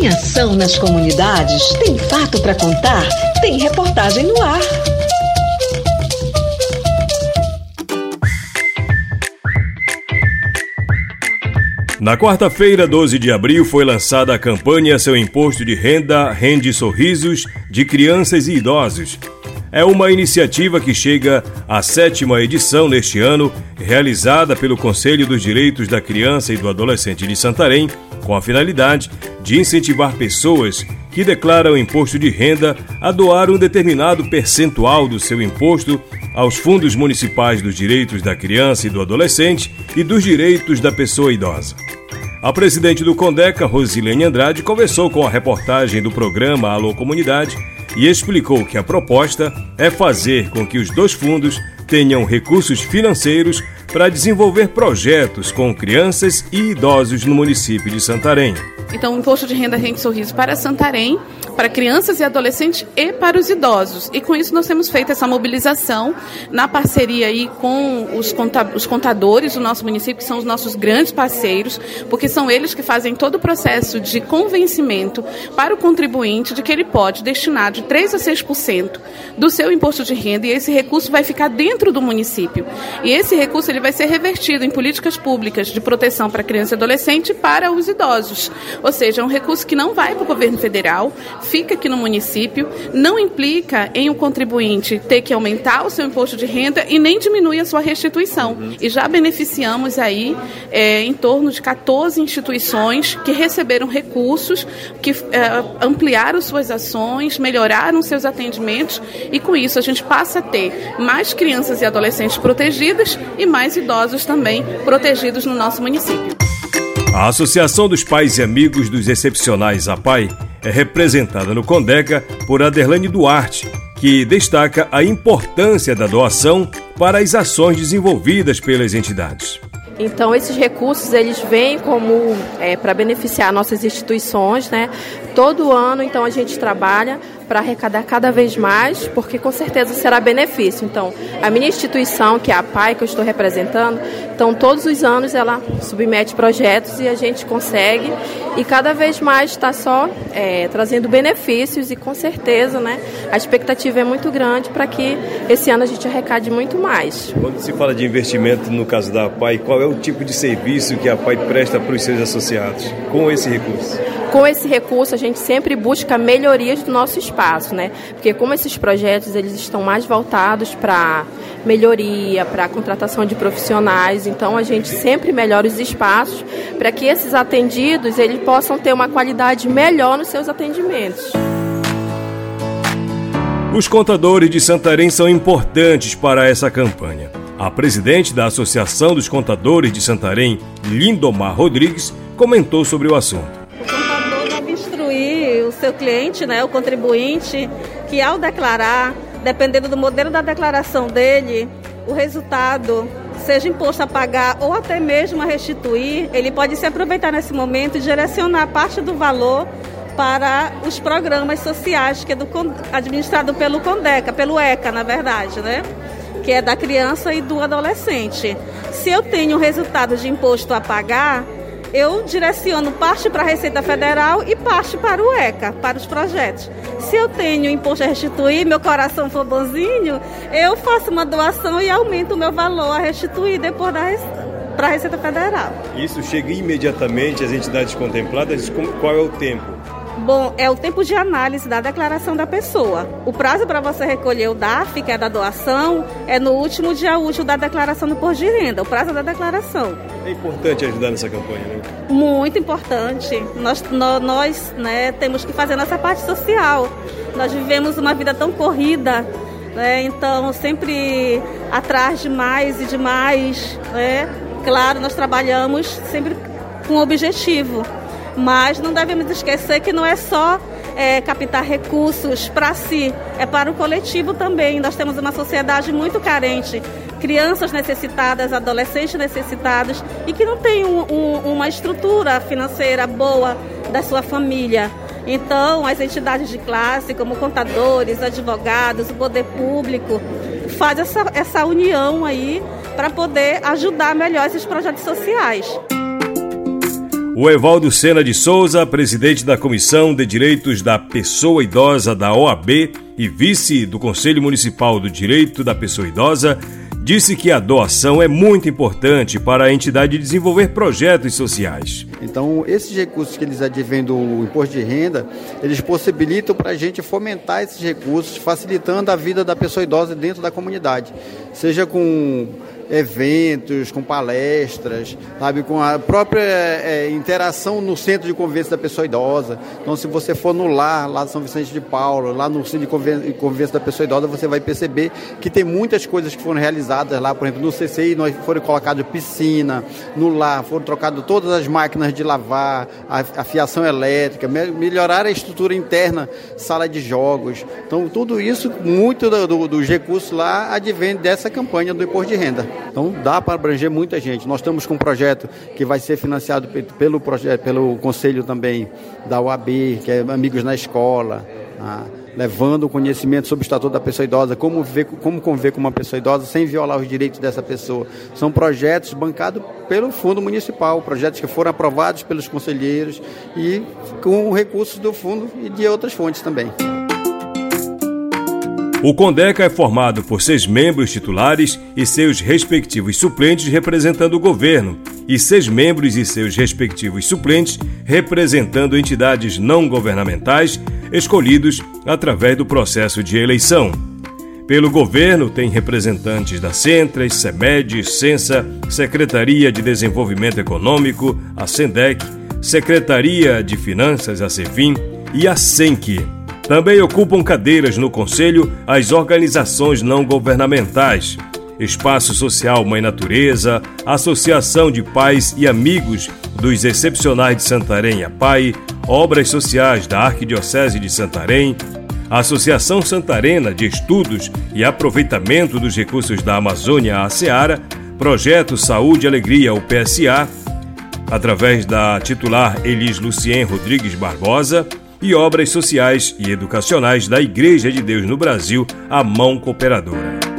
Tem ação nas comunidades? Tem fato para contar? Tem reportagem no ar. Na quarta-feira, 12 de abril, foi lançada a campanha Seu Imposto de Renda Rende Sorrisos de Crianças e Idosos. É uma iniciativa que chega à sétima edição neste ano, realizada pelo Conselho dos Direitos da Criança e do Adolescente de Santarém, com a finalidade de incentivar pessoas que declaram imposto de renda a doar um determinado percentual do seu imposto aos fundos municipais dos direitos da criança e do adolescente e dos direitos da pessoa idosa. A presidente do Condeca, Rosilene Andrade, conversou com a reportagem do programa Alô Comunidade e explicou que a proposta é fazer com que os dois fundos tenham recursos financeiros para desenvolver projetos com crianças e idosos no município de Santarém. Então, o imposto de renda rende sorriso para Santarém, para crianças e adolescentes e para os idosos. E com isso nós temos feito essa mobilização na parceria aí com os contadores do nosso município, que são os nossos grandes parceiros, porque são eles que fazem todo o processo de convencimento para o contribuinte de que ele pode destinar de 3 a 6% do seu imposto de renda e esse recurso vai ficar dentro do município. E esse recurso ele vai ser revertido em políticas públicas de proteção para criança e adolescente e para os idosos. Ou seja, é um recurso que não vai para o governo federal, fica aqui no município, não implica em o um contribuinte ter que aumentar o seu imposto de renda e nem diminui a sua restituição. Uhum. E já beneficiamos aí é, em torno de 14 instituições que receberam recursos, que é, ampliaram suas ações, melhoraram seus atendimentos e com isso a gente passa a ter mais crianças e adolescentes protegidas e mais idosos também protegidos no nosso município. A Associação dos Pais e Amigos dos Excepcionais APAI é representada no Condeca por Aderlane Duarte, que destaca a importância da doação para as ações desenvolvidas pelas entidades. Então esses recursos eles vêm como é, para beneficiar nossas instituições, né? Todo ano então a gente trabalha para arrecadar cada vez mais, porque com certeza será benefício. Então, a minha instituição, que é a PAI, que eu estou representando, então todos os anos ela submete projetos e a gente consegue, e cada vez mais está só é, trazendo benefícios, e com certeza né, a expectativa é muito grande para que esse ano a gente arrecade muito mais. Quando se fala de investimento no caso da PAI, qual é o tipo de serviço que a PAI presta para os seus associados com esse recurso? Com esse recurso, a gente sempre busca melhorias do nosso espaço, né? Porque como esses projetos eles estão mais voltados para melhoria, para contratação de profissionais, então a gente sempre melhora os espaços para que esses atendidos eles possam ter uma qualidade melhor nos seus atendimentos. Os contadores de Santarém são importantes para essa campanha. A presidente da Associação dos Contadores de Santarém, Lindomar Rodrigues, comentou sobre o assunto seu cliente, né, o contribuinte, que ao declarar, dependendo do modelo da declaração dele, o resultado seja imposto a pagar ou até mesmo a restituir, ele pode se aproveitar nesse momento e direcionar parte do valor para os programas sociais que é do, administrado pelo Condeca, pelo ECA, na verdade, né? Que é da criança e do adolescente. Se eu tenho resultado de imposto a pagar, eu direciono parte para a Receita Federal e parte para o ECA, para os projetos. Se eu tenho imposto a restituir, meu coração for bonzinho, eu faço uma doação e aumento o meu valor a restituir depois da para a Receita Federal. Isso chega imediatamente às entidades contempladas? Qual é o tempo? Bom, é o tempo de análise da declaração da pessoa. O prazo para você recolher o DARF, que é da doação, é no último dia útil da declaração do imposto de renda, o prazo da declaração. É importante ajudar nessa campanha, né? Muito importante. Nós, nós, nós né, temos que fazer nossa parte social. Nós vivemos uma vida tão corrida, né, então sempre atrás de mais e de mais. Né? Claro, nós trabalhamos sempre com objetivo mas não devemos esquecer que não é só é, captar recursos para si, é para o coletivo também. Nós temos uma sociedade muito carente, crianças necessitadas, adolescentes necessitados e que não tem um, um, uma estrutura financeira boa da sua família. Então, as entidades de classe, como contadores, advogados, o poder público, faz essa, essa união aí para poder ajudar melhor esses projetos sociais. O Evaldo Sena de Souza, presidente da Comissão de Direitos da Pessoa Idosa da OAB e vice do Conselho Municipal do Direito da Pessoa Idosa, disse que a doação é muito importante para a entidade desenvolver projetos sociais. Então, esses recursos que eles advêm do imposto de renda, eles possibilitam para a gente fomentar esses recursos, facilitando a vida da pessoa idosa dentro da comunidade, seja com eventos, com palestras, sabe, com a própria é, interação no centro de convivência da pessoa idosa. Então, se você for no lar, lá de São Vicente de Paulo, lá no centro de convivência da pessoa idosa, você vai perceber que tem muitas coisas que foram realizadas lá, por exemplo, no CCI nós foram colocados piscina, no lar foram trocadas todas as máquinas de lavar, a, a fiação elétrica, melhorar a estrutura interna, sala de jogos. Então, tudo isso, muito do, do, dos recursos lá advém dessa campanha do imposto de renda. Então dá para abranger muita gente. Nós estamos com um projeto que vai ser financiado pelo, projeto, pelo conselho também da UAB, que é Amigos na Escola, ah, levando o conhecimento sobre o estatuto da pessoa idosa, como, viver, como conviver com uma pessoa idosa sem violar os direitos dessa pessoa. São projetos bancados pelo Fundo Municipal, projetos que foram aprovados pelos conselheiros e com recursos do fundo e de outras fontes também. O Condeca é formado por seis membros titulares e seus respectivos suplentes representando o governo, e seis membros e seus respectivos suplentes representando entidades não governamentais escolhidos através do processo de eleição. Pelo governo, tem representantes da Centras, SEMED, Censa, Secretaria de Desenvolvimento Econômico, a SENDEC, Secretaria de Finanças, a CEFIM e a SENC. Também ocupam cadeiras no Conselho as organizações não governamentais, Espaço Social Mãe Natureza, Associação de Pais e Amigos dos Excepcionais de Santarém, a PAI, Obras Sociais da Arquidiocese de Santarém, Associação Santarena de Estudos e Aproveitamento dos Recursos da Amazônia, a SEARA, Projeto Saúde e Alegria, o PSA, através da titular Elis Lucien Rodrigues Barbosa, e obras sociais e educacionais da Igreja de Deus no Brasil, a Mão Cooperadora.